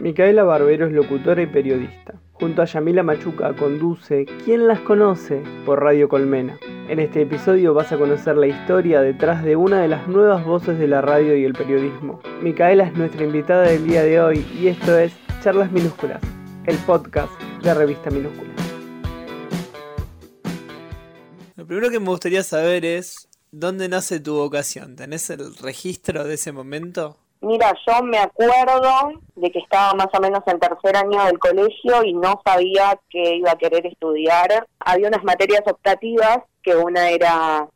Micaela Barbero es locutora y periodista. Junto a Yamila Machuca conduce ¿Quién las conoce? por Radio Colmena. En este episodio vas a conocer la historia detrás de una de las nuevas voces de la radio y el periodismo. Micaela es nuestra invitada del día de hoy y esto es Charlas Minúsculas, el podcast de Revista Minúscula. Lo primero que me gustaría saber es ¿dónde nace tu vocación? ¿Tenés el registro de ese momento? Mira, yo me acuerdo de que estaba más o menos en tercer año del colegio y no sabía que iba a querer estudiar. Había unas materias optativas, que una era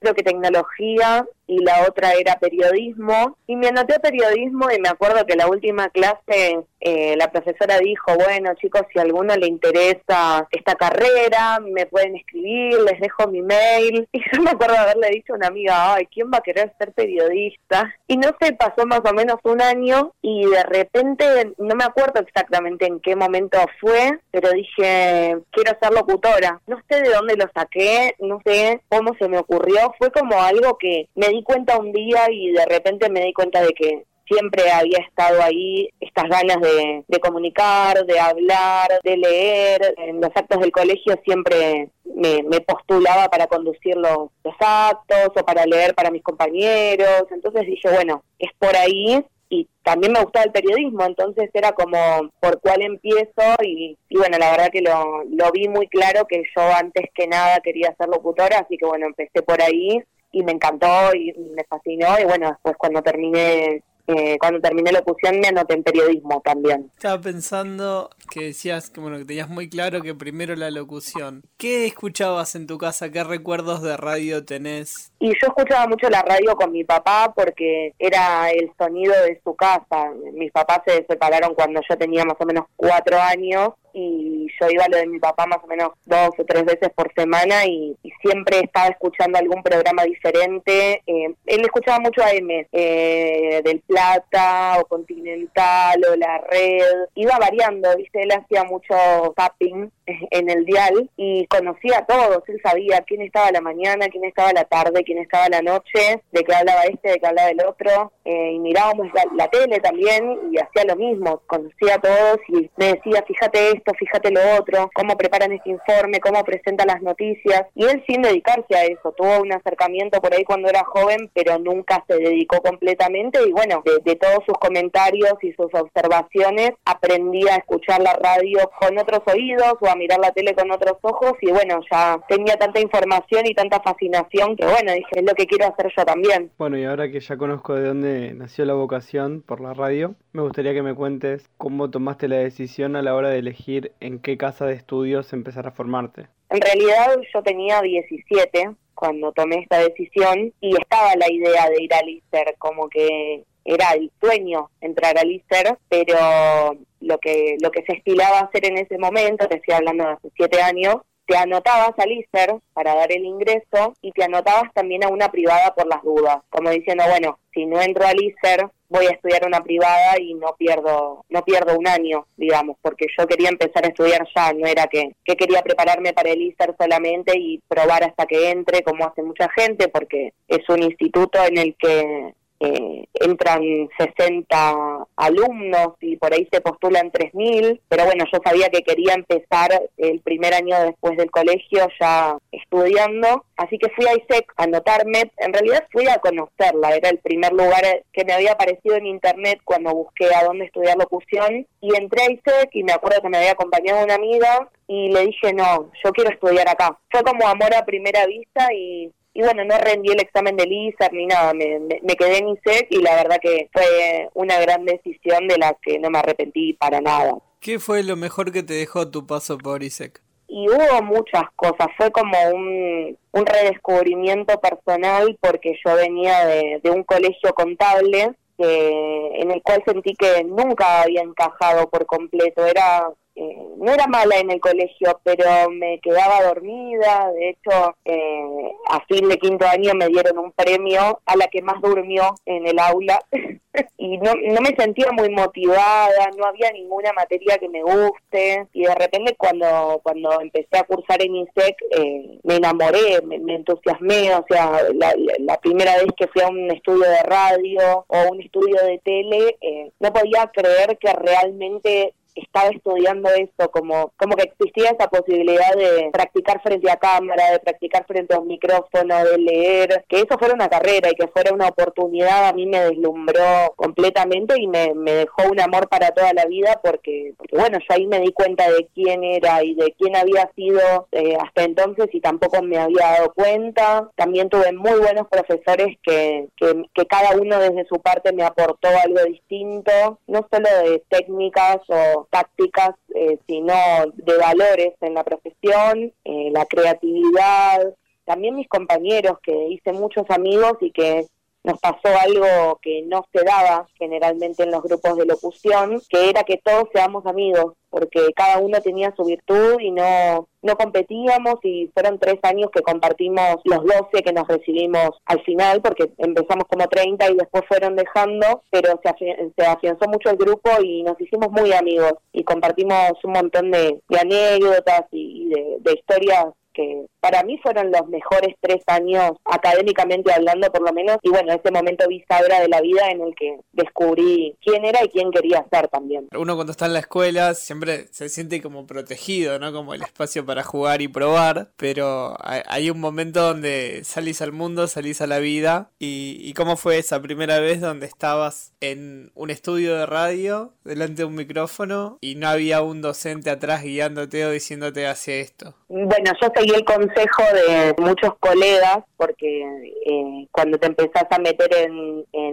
creo que tecnología y la otra era periodismo. Y me anoté periodismo y me acuerdo que la última clase eh, la profesora dijo, bueno chicos, si a alguno le interesa esta carrera, me pueden escribir, les dejo mi mail. Y yo me acuerdo haberle dicho a una amiga, ay, ¿quién va a querer ser periodista? Y no sé, pasó más o menos un año y de repente, no me acuerdo exactamente en qué momento fue, pero dije, quiero ser locutora. No sé de dónde lo saqué, no sé cómo se me ocurrió, fue como algo que me di cuenta un día y de repente me di cuenta de que siempre había estado ahí estas ganas de, comunicar, de hablar, de leer. En los actos del colegio siempre me, postulaba para conducir los, los, actos o para leer para mis compañeros. Entonces dije, bueno, es por ahí. Y también me gustaba el periodismo, entonces era como por cuál empiezo y, y bueno, la verdad que lo, lo vi muy claro que yo antes que nada quería ser locutora, así que bueno, empecé por ahí y me encantó y me fascinó y bueno, después cuando terminé eh, cuando terminé locución me anoté en periodismo también. Estaba pensando que decías que bueno que tenías muy claro que primero la locución. ¿Qué escuchabas en tu casa? ¿Qué recuerdos de radio tenés? Y yo escuchaba mucho la radio con mi papá porque era el sonido de su casa. Mis papás se separaron cuando yo tenía más o menos cuatro años y yo iba a lo de mi papá más o menos dos o tres veces por semana y, siempre estaba escuchando algún programa diferente. Eh, él escuchaba mucho AM, eh, del Plata o Continental o La Red. Iba variando, ¿viste? Él hacía mucho tapping en el dial y conocía a todos. Él sabía quién estaba la mañana, quién estaba la tarde, quién estaba la noche, de qué hablaba este, de qué hablaba el otro. Eh, y mirábamos la, tele también y hacía lo mismo. Conocía a todos y me decía, fíjate esto, fíjate lo otro, cómo preparan este informe, cómo presentan las noticias. Y él sin dedicarse a eso, tuvo un acercamiento por ahí cuando era joven, pero nunca se dedicó completamente. Y bueno, de, de todos sus comentarios y sus observaciones, aprendí a escuchar la radio con otros oídos o a mirar la tele con otros ojos y bueno, ya tenía tanta información y tanta fascinación que bueno, dije, es lo que quiero hacer yo también. Bueno, y ahora que ya conozco de dónde nació la vocación por la radio, me gustaría que me cuentes cómo tomaste la decisión a la hora de elegir en qué casa de estudios empezar a formarte. En realidad yo tenía 17 cuando tomé esta decisión y estaba la idea de ir al ISER, como que era el sueño entrar al ISER, pero lo que, lo que se estilaba hacer en ese momento, te estoy hablando de hace siete años, te anotabas al ISER para dar el ingreso y te anotabas también a una privada por las dudas, como diciendo, bueno, si no entro al ISER, voy a estudiar una privada y no pierdo no pierdo un año, digamos, porque yo quería empezar a estudiar ya, no era que, que quería prepararme para el ISER solamente y probar hasta que entre, como hace mucha gente, porque es un instituto en el que eh, entran 60 alumnos y por ahí se postulan 3.000, pero bueno, yo sabía que quería empezar el primer año después del colegio ya estudiando, así que fui a ISEC a anotarme, en realidad fui a conocerla, era el primer lugar que me había aparecido en internet cuando busqué a dónde estudiar locución y entré a ISEC y me acuerdo que me había acompañado una amiga y le dije, no, yo quiero estudiar acá. Fue como amor a primera vista y y bueno, no rendí el examen del ISAR ni nada, me, me, quedé en ISEC y la verdad que fue una gran decisión de la que no me arrepentí para nada. ¿Qué fue lo mejor que te dejó tu paso por ISEC? Y hubo muchas cosas, fue como un, un redescubrimiento personal porque yo venía de, de un colegio contable que, en el cual sentí que nunca había encajado por completo, era eh, no era mala en el colegio, pero me quedaba dormida. De hecho, eh, a fin de quinto año me dieron un premio a la que más durmió en el aula. y no, no me sentía muy motivada, no había ninguna materia que me guste y de repente cuando cuando empecé a cursar en INSEC eh, me enamoré, me, entusiasmé, o sea, la, primera vez que fui a un estudio de radio o un estudio de tele, eh, no podía creer que realmente estaba estudiando eso, como, como que existía esa posibilidad de practicar frente a cámara, de practicar frente a un micrófono, de leer, que eso fuera una carrera y que fuera una oportunidad, a mí me deslumbró completamente y me, me dejó un amor para toda la vida porque, porque, bueno, yo ahí me di cuenta de quién era y de quién había sido eh, hasta entonces y tampoco me había dado cuenta. También tuve muy buenos profesores que, que, que cada uno desde su parte me aportó algo distinto, no solo de técnicas o tácticas, eh, sino de valores en la profesión, eh, la creatividad, también mis compañeros, que hice muchos amigos y que nos pasó algo que no se daba generalmente en los grupos de locución, que era que todos seamos amigos, porque cada uno tenía su virtud y no, no competíamos y fueron tres años que compartimos los 12 que nos recibimos al final, porque empezamos como 30 y después fueron dejando, pero se, afianzó mucho el grupo y nos hicimos muy amigos y compartimos un montón de, anécdotas y, de, de historias que para mí fueron los mejores tres años académicamente hablando por lo menos y bueno, ese momento bisagra de la vida en el que descubrí quién era y quién quería ser también. Uno cuando está en la escuela siempre se siente como protegido, ¿no? Como el espacio para jugar y probar, pero hay un momento donde salís al mundo, salís a la vida y, y cómo fue esa primera vez donde estabas en un estudio de radio delante de un micrófono y no había un docente atrás guiándote o diciéndote hacia esto. Bueno, yo seguí el consejo de muchos colegas porque eh, cuando te empezás a meter en,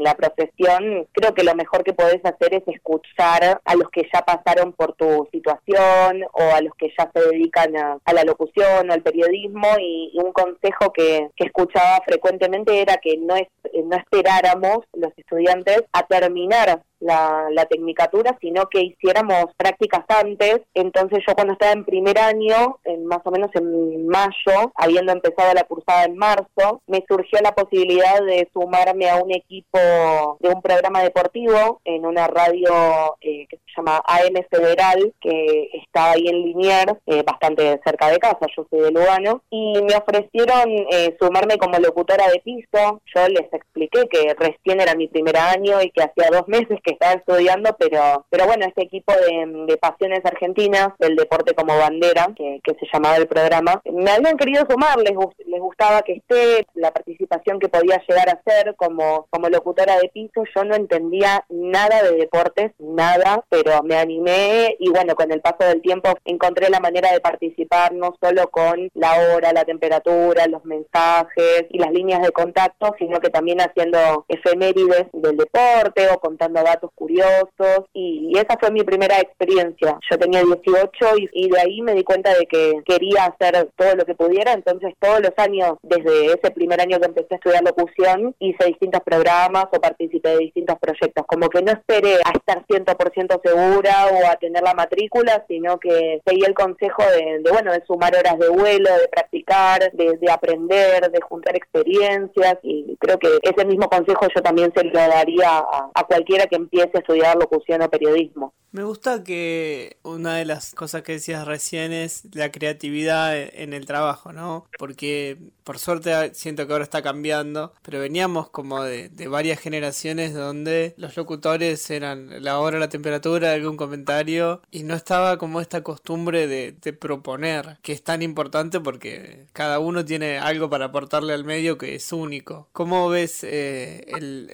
la profesión, creo que lo mejor que podés hacer es escuchar a los que ya pasaron por tu situación o a los que ya se dedican a, la locución o al periodismo y, un consejo que, escuchaba frecuentemente era que no, es, no esperáramos los estudiantes a terminar la, la tecnicatura, sino que hiciéramos prácticas antes. Entonces yo cuando estaba en primer año, en más o menos en mayo, habiendo empezado la cursada en marzo, me surgió la posibilidad de sumarme a un equipo de un programa deportivo en una radio eh, que se llama AM Federal, que está ahí en Liniers, eh, bastante cerca de casa, yo soy de Lugano, y me ofrecieron eh, sumarme como locutora de piso. Yo les expliqué que recién era mi primer año y que hacía dos meses que estaba estudiando, pero, pero bueno, este equipo de, pasiones argentinas, del deporte como bandera, que, se llamaba el programa, me habían querido sumar, les, les gustaba que esté, la participación que podía llegar a hacer como, como locutora de piso, yo no entendía nada de deportes, nada, pero me animé y bueno, con el paso del tiempo encontré la manera de participar no solo con la hora, la temperatura, los mensajes y las líneas de contacto, sino que también haciendo efemérides del deporte o contando datos curiosos. Y, esa fue mi primera experiencia. Yo tenía 18 y, de ahí me di cuenta de que quería hacer todo lo que pudiera, entonces todos los años, desde ese primer año que empecé a estudiar locución, hice distintos programas o participé de distintos proyectos, como que no esperé a estar 100% segura o a tener la matrícula, sino que seguí el consejo de, bueno, de sumar horas de vuelo, de practicar, de, aprender, de juntar experiencias y creo que ese mismo consejo yo también se lo daría a, a cualquiera que empiece a estudiar locución o periodismo. Me gusta que una de las cosas que decías recién es la creatividad en el trabajo, ¿no? Porque por suerte siento que ahora está cambiando, pero veníamos como de, varias generaciones donde los locutores eran la hora, la temperatura, algún comentario, y no estaba como esta costumbre de, proponer, que es tan importante porque cada uno tiene algo para aportarle al medio que es único. ¿Cómo ves eh,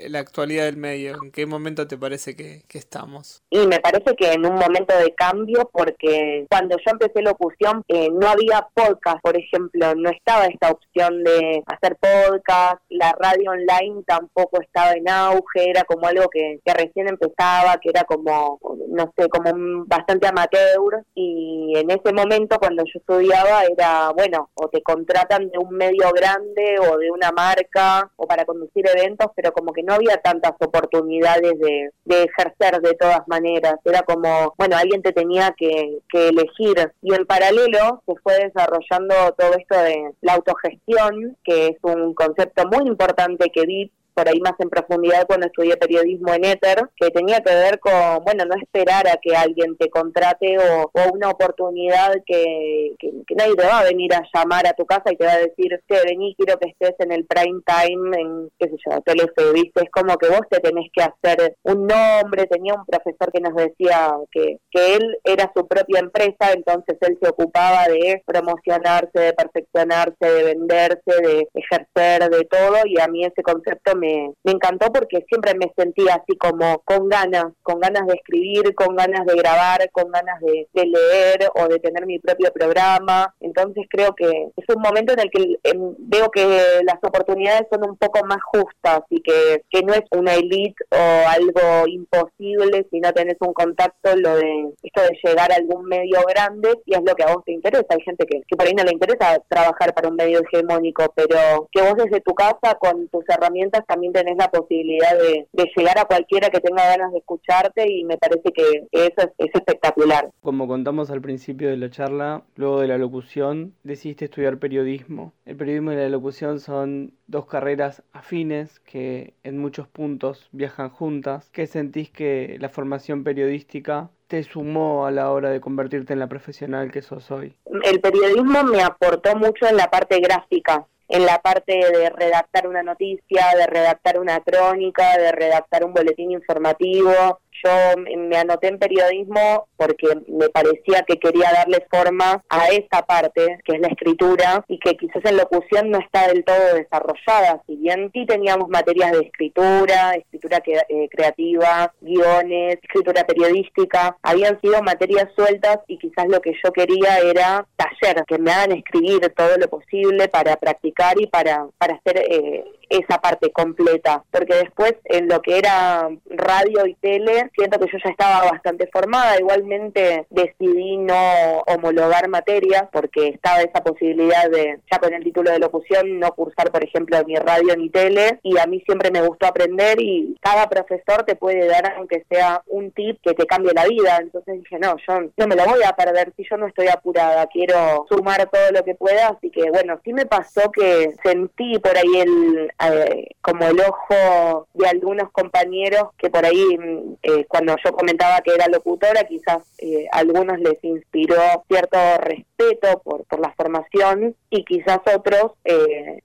la actualidad del medio? ¿En qué momento te parece que, que estamos? Y me parece que en un momento de cambio, porque cuando yo empecé locución eh, no había podcast, por ejemplo, no estaba esta opción de hacer podcast, la radio online tampoco estaba en auge, era como algo que, que recién empezaba, que era como, no sé, como bastante amateur, y en ese momento cuando yo estudiaba era, bueno, o te contratan de un medio grande o de una marca o para conducir eventos, pero como que no había tantas oportunidades de, de ejercer de todas maneras era como, bueno, alguien te tenía que, elegir. Y en paralelo se fue desarrollando todo esto de la autogestión, que es un concepto muy importante que vi por ahí más en profundidad cuando estudié periodismo en Éter, que tenía que ver con, bueno, no esperar a que alguien te contrate o, una oportunidad que, nadie te va a venir a llamar a tu casa y te va a decir, que vení, quiero que estés en el prime time, en, qué sé yo, Telefe, ¿viste? Es como que vos te tenés que hacer un nombre, tenía un profesor que nos decía que, que él era su propia empresa, entonces él se ocupaba de promocionarse, de perfeccionarse, de venderse, de ejercer, de todo, y a mí ese concepto me, me encantó porque siempre me sentía así como con ganas, con ganas de escribir, con ganas de grabar, con ganas de, leer o de tener mi propio programa. Entonces creo que es un momento en el que em, veo que las oportunidades son un poco más justas y que, no es una elite o algo imposible si no tenés un contacto, lo de esto de llegar a algún medio grande y es lo que a vos te interesa. Hay gente que, que por ahí no le interesa trabajar para un medio hegemónico, pero que vos desde tu casa con tus herramientas también tenés la posibilidad de, llegar a cualquiera que tenga ganas de escucharte y me parece que eso es, espectacular. Como contamos al principio de la charla, luego de la locución decidiste estudiar periodismo. El periodismo y la locución son dos carreras afines que en muchos puntos viajan juntas. ¿Qué sentís que la formación periodística te sumó a la hora de convertirte en la profesional que sos hoy? El periodismo me aportó mucho en la parte gráfica en la parte de redactar una noticia, de redactar una crónica, de redactar un boletín informativo, yo me anoté en periodismo porque me parecía que quería darle forma a esa parte, que es la escritura, y que quizás en locución no está del todo desarrollada. Si bien sí teníamos materias de escritura, escritura eh, creativa, guiones, escritura periodística, habían sido materias sueltas y quizás lo que yo quería era taller, que me hagan escribir todo lo posible para practicar y para, para hacer eh, esa parte completa, porque después en lo que era radio y tele, siento que yo ya estaba bastante formada, igualmente decidí no homologar materias porque estaba esa posibilidad de, ya con el título de locución, no cursar, por ejemplo, ni radio ni tele, y a mí siempre me gustó aprender y cada profesor te puede dar, aunque sea un tip que te cambie la vida, entonces dije, no, yo no me lo voy a perder si yo no estoy apurada, quiero sumar todo lo que pueda, así que bueno, sí me pasó que sentí por ahí el, eh, como el ojo de algunos compañeros que por ahí eh, cuando yo comentaba que era locutora quizás eh, a algunos les inspiró cierto respeto por, por la formación y quizás otros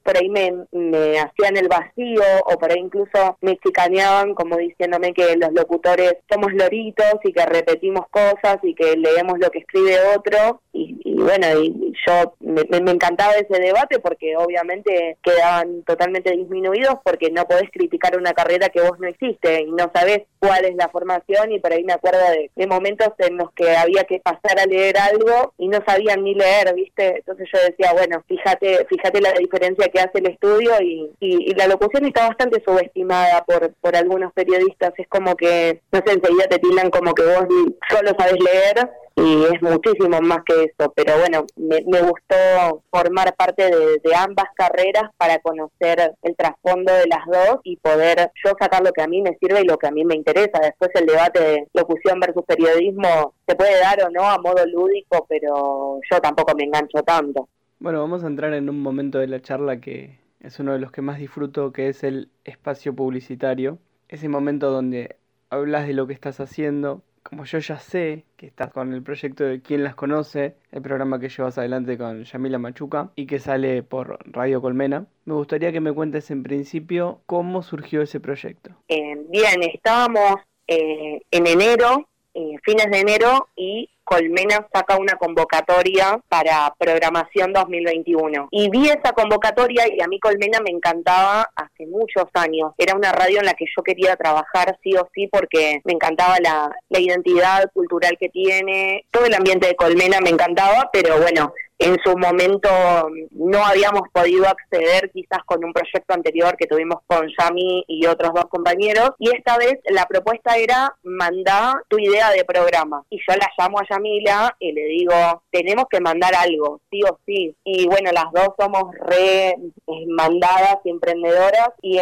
por ahí me, me hacían el vacío o por ahí incluso me chicaneaban como diciéndome que los locutores somos loritos y que repetimos cosas y que leemos lo que escribe otro y, bueno, y yo me, me encantaba ese debate porque obviamente quedaban totalmente disminuidos porque no podés criticar una carrera que vos no hiciste y no sabés cuál es la formación y por ahí me acuerdo de, momentos en los que había que pasar a leer algo y no sabían ni leer, ¿viste? Entonces yo decía, bueno, fíjate fíjate la diferencia que hace el estudio y, y, la locución está bastante subestimada por, por algunos periodistas, es como que, no sé, enseguida te tiran como que vos solo sabes leer y es muchísimo más que eso, pero bueno, me, gustó formar parte de, ambas carreras para conocer el trasfondo de las dos y poder yo sacar lo que a mí me sirve y lo que a mí me interesa. Después el debate de locución versus periodismo se puede dar o no a modo lúdico, pero yo tampoco me engancho tanto. Bueno, vamos a entrar en un momento de la charla que es uno de los que más disfruto, que es el espacio publicitario. Ese momento donde hablas de lo que estás haciendo, como yo ya sé que estás con el proyecto de Quién las conoce, el programa que llevas adelante con Yamila Machuca y que sale por Radio Colmena, me gustaría que me cuentes en principio cómo surgió ese proyecto. Eh, bien, estábamos eh, en enero, eh, fines de enero, y Colmena saca una convocatoria para programación 2021. Y vi esa convocatoria y a mí Colmena me encantaba hace muchos años. Era una radio en la que yo quería trabajar sí o sí porque me encantaba la, la identidad cultural que tiene. Todo el ambiente de Colmena me encantaba, pero bueno, en su momento no habíamos podido acceder quizás con un proyecto anterior que tuvimos con Yami y otros dos compañeros y esta vez la propuesta era mandar tu idea de programa. Y yo la llamo a Yamila y le digo tenemos que mandar algo sí o sí y bueno las dos somos re eh, mandadas y emprendedoras y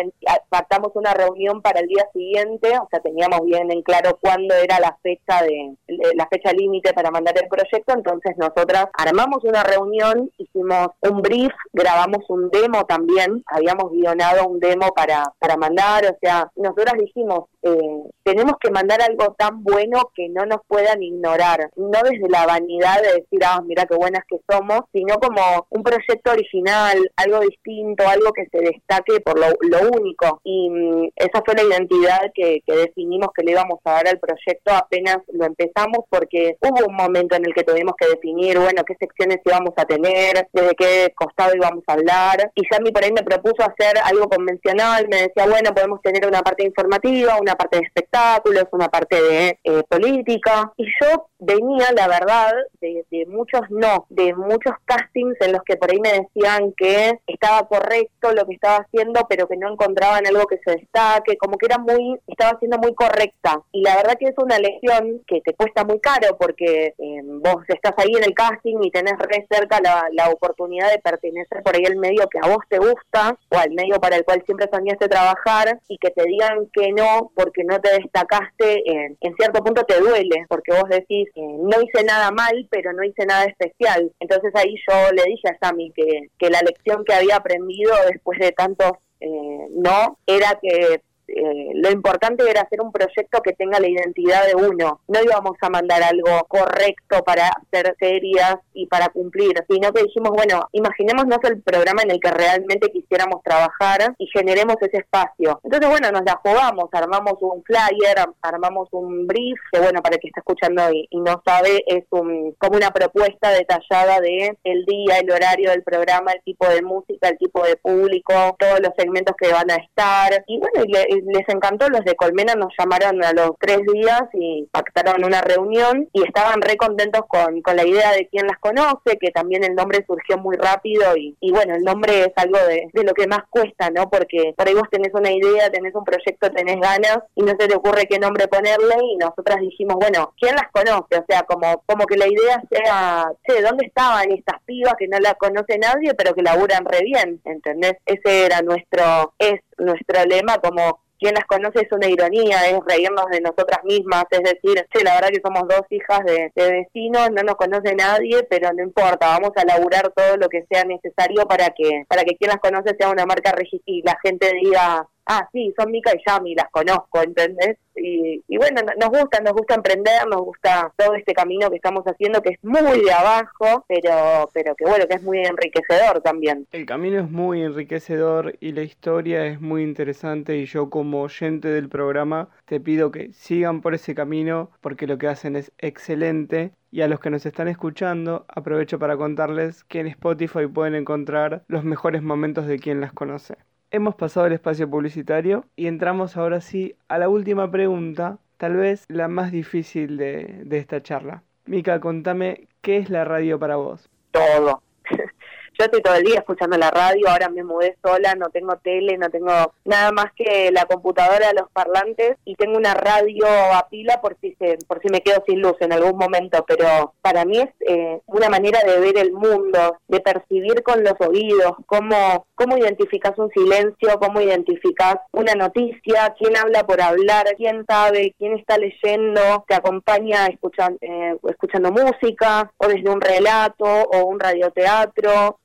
pactamos una reunión para el día siguiente o sea teníamos bien en claro cuándo era la fecha de la fecha límite para mandar el proyecto entonces nosotras armamos una reunión, hicimos un brief, grabamos un demo también, habíamos guionado un demo para, para mandar, o sea, nosotras dijimos, eh, tenemos que mandar algo tan bueno que no nos puedan ignorar, no desde la vanidad de decir, ah, mira qué buenas que somos, sino como un proyecto original, algo distinto, algo que se destaque por lo, único. Y mm, esa fue la identidad que, que definimos que le íbamos a dar al proyecto apenas lo empezamos, porque hubo un momento en el que tuvimos que definir, bueno, qué secciones íbamos a tener, desde qué costado íbamos a hablar. Y Sammy por ahí me propuso hacer algo convencional, me decía, bueno, podemos tener una parte informativa, una parte de espectáculos, una parte de eh, política. Y yo venía, la verdad, de, muchos no, de muchos castings en los que por ahí me decían que estaba correcto lo que estaba haciendo, pero que no encontraban algo que se destaque, como que era muy, estaba siendo muy correcta. Y la verdad que es una lección que te cuesta muy caro porque eh, vos estás ahí en el casting y tenés re cerca la, la oportunidad de pertenecer por ahí al medio que a vos te gusta o al medio para el cual siempre soñaste trabajar y que te digan que no porque no te destacaste, en, en cierto punto te duele porque vos decís no hice nada mal, pero no hice nada especial. Entonces ahí yo le dije a Sammy que, que la lección que había aprendido después de tantos eh, no era que eh, lo importante era hacer un proyecto que tenga la identidad de uno. No íbamos a mandar algo correcto para hacer serias y para cumplir, sino que dijimos, bueno, imaginémonos el programa en el que realmente quisiéramos trabajar y generemos ese espacio. Entonces, bueno, nos la jugamos, armamos un flyer, armamos un brief, que bueno, para el que está escuchando y, no sabe, es un, como una propuesta detallada de el día, el horario del programa, el tipo de música, el tipo de público, todos los segmentos que van a estar. Y bueno, y, les encantó, los de Colmena nos llamaron a los tres días y pactaron una reunión y estaban re contentos con, con la idea de quién las conoce, que también el nombre surgió muy rápido y, y bueno, el nombre es algo de, de, lo que más cuesta, ¿no? Porque por ahí vos tenés una idea, tenés un proyecto, tenés ganas y no se te ocurre qué nombre ponerle y nosotras dijimos, bueno, ¿quién las conoce? O sea, como, como que la idea sea, che, ¿dónde estaban estas pibas que no la conoce nadie pero que laburan re bien? ¿Entendés? Ese era nuestro, es nuestro lema como quien las conoce es una ironía, es reírnos de nosotras mismas, es decir, che, la verdad que somos dos hijas de, vecinos, no nos conoce nadie, pero no importa, vamos a laburar todo lo que sea necesario para que para que quien las conoce sea una marca registrada y la gente diga, ah, sí, son Mica y Yami, las conozco, ¿entendés? Y, y, bueno, nos gusta, nos gusta emprender, nos gusta todo este camino que estamos haciendo, que es muy de abajo, pero, pero que bueno, que es muy enriquecedor también. El camino es muy enriquecedor y la historia es muy interesante y yo como oyente del programa te pido que sigan por ese camino porque lo que hacen es excelente y a los que nos están escuchando, aprovecho para contarles que en Spotify pueden encontrar los mejores momentos de quien las conoce. Hemos pasado el espacio publicitario y entramos ahora sí a la última pregunta, tal vez la más difícil de, de esta charla. Mica, contame, ¿qué es la radio para vos? Todo. Yo estoy todo el día escuchando la radio, ahora me mudé sola, no tengo tele, no tengo nada más que la computadora, los parlantes y tengo una radio a pila por si se, por si me quedo sin luz en algún momento, pero para mí es eh, una manera de ver el mundo, de percibir con los oídos, cómo, cómo identificas un silencio, cómo identificas una noticia, quién habla por hablar, quién sabe, quién está leyendo, te acompaña escuchando, eh, escuchando música o desde un relato o un radioteatro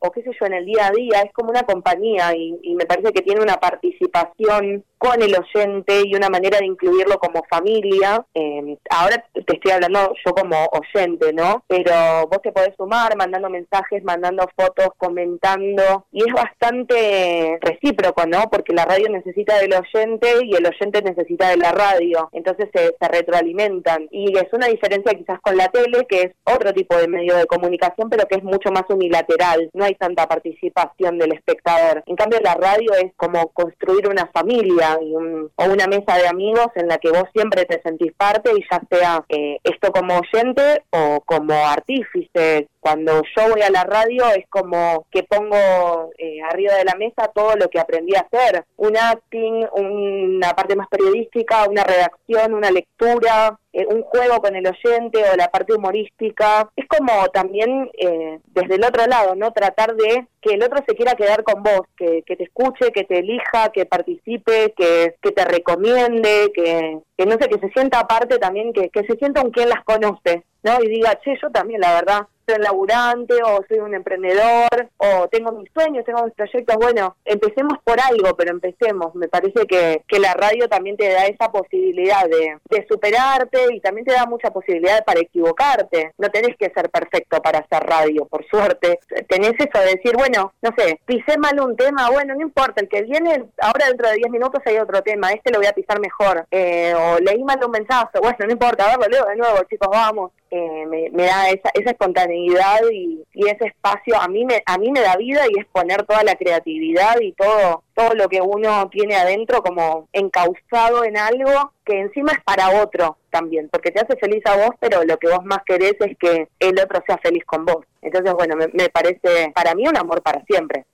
o, qué sé yo, en el día a día, es como una compañía y, y me parece que tiene una participación con el oyente y una manera de incluirlo como familia. Eh, ahora te estoy hablando yo como oyente, ¿no? Pero vos te podés sumar mandando mensajes, mandando fotos, comentando y es bastante recíproco, ¿no? Porque la radio necesita del oyente y el oyente necesita de la radio. Entonces se, se retroalimentan y es una diferencia quizás con la tele, que es otro tipo de medio de comunicación, pero que es mucho más unilateral. No hay tanta participación del espectador. En cambio la radio es como construir una familia o una mesa de amigos en la que vos siempre te sentís parte y ya sea eh, esto como oyente o como artífice. Cuando yo voy a la radio es como que pongo eh, arriba de la mesa todo lo que aprendí a hacer, un acting, una parte más periodística, una redacción, una lectura, eh, un juego con el oyente o la parte humorística. Es como también eh, desde el otro lado, ¿no? Tratar de que el otro se quiera quedar con vos, que, que te escuche, que te elija, que participe, que, que te recomiende, que, que no sé, que se sienta aparte también, que, que se sienta un quien las conoce, ¿no? Y diga, che, yo también, la verdad, soy un laburante o soy un emprendedor o tengo mis sueños, tengo mis proyectos. Bueno, empecemos por algo, pero empecemos. Me parece que, que la radio también te da esa posibilidad de, de superarte y también te da mucha posibilidad para equivocarte. No tenés que ser perfecto para hacer radio, por suerte. Tenés eso de decir, bueno, no sé, pisé mal un tema, bueno, no importa, el que viene, ahora dentro de 10 minutos hay otro tema, este lo voy a pisar mejor. Eh, o leí mal un mensaje, bueno, no importa, a ver, de nuevo, chicos, vamos. Eh, me, da esa, esa espontaneidad y, ese espacio. A mí me a mí me da vida y es poner toda la creatividad y todo todo lo que uno tiene adentro como encauzado en algo que encima es para otro también porque te hace feliz a vos pero lo que vos más querés es que el otro sea feliz con vos. Entonces bueno me, me parece para mí un amor para siempre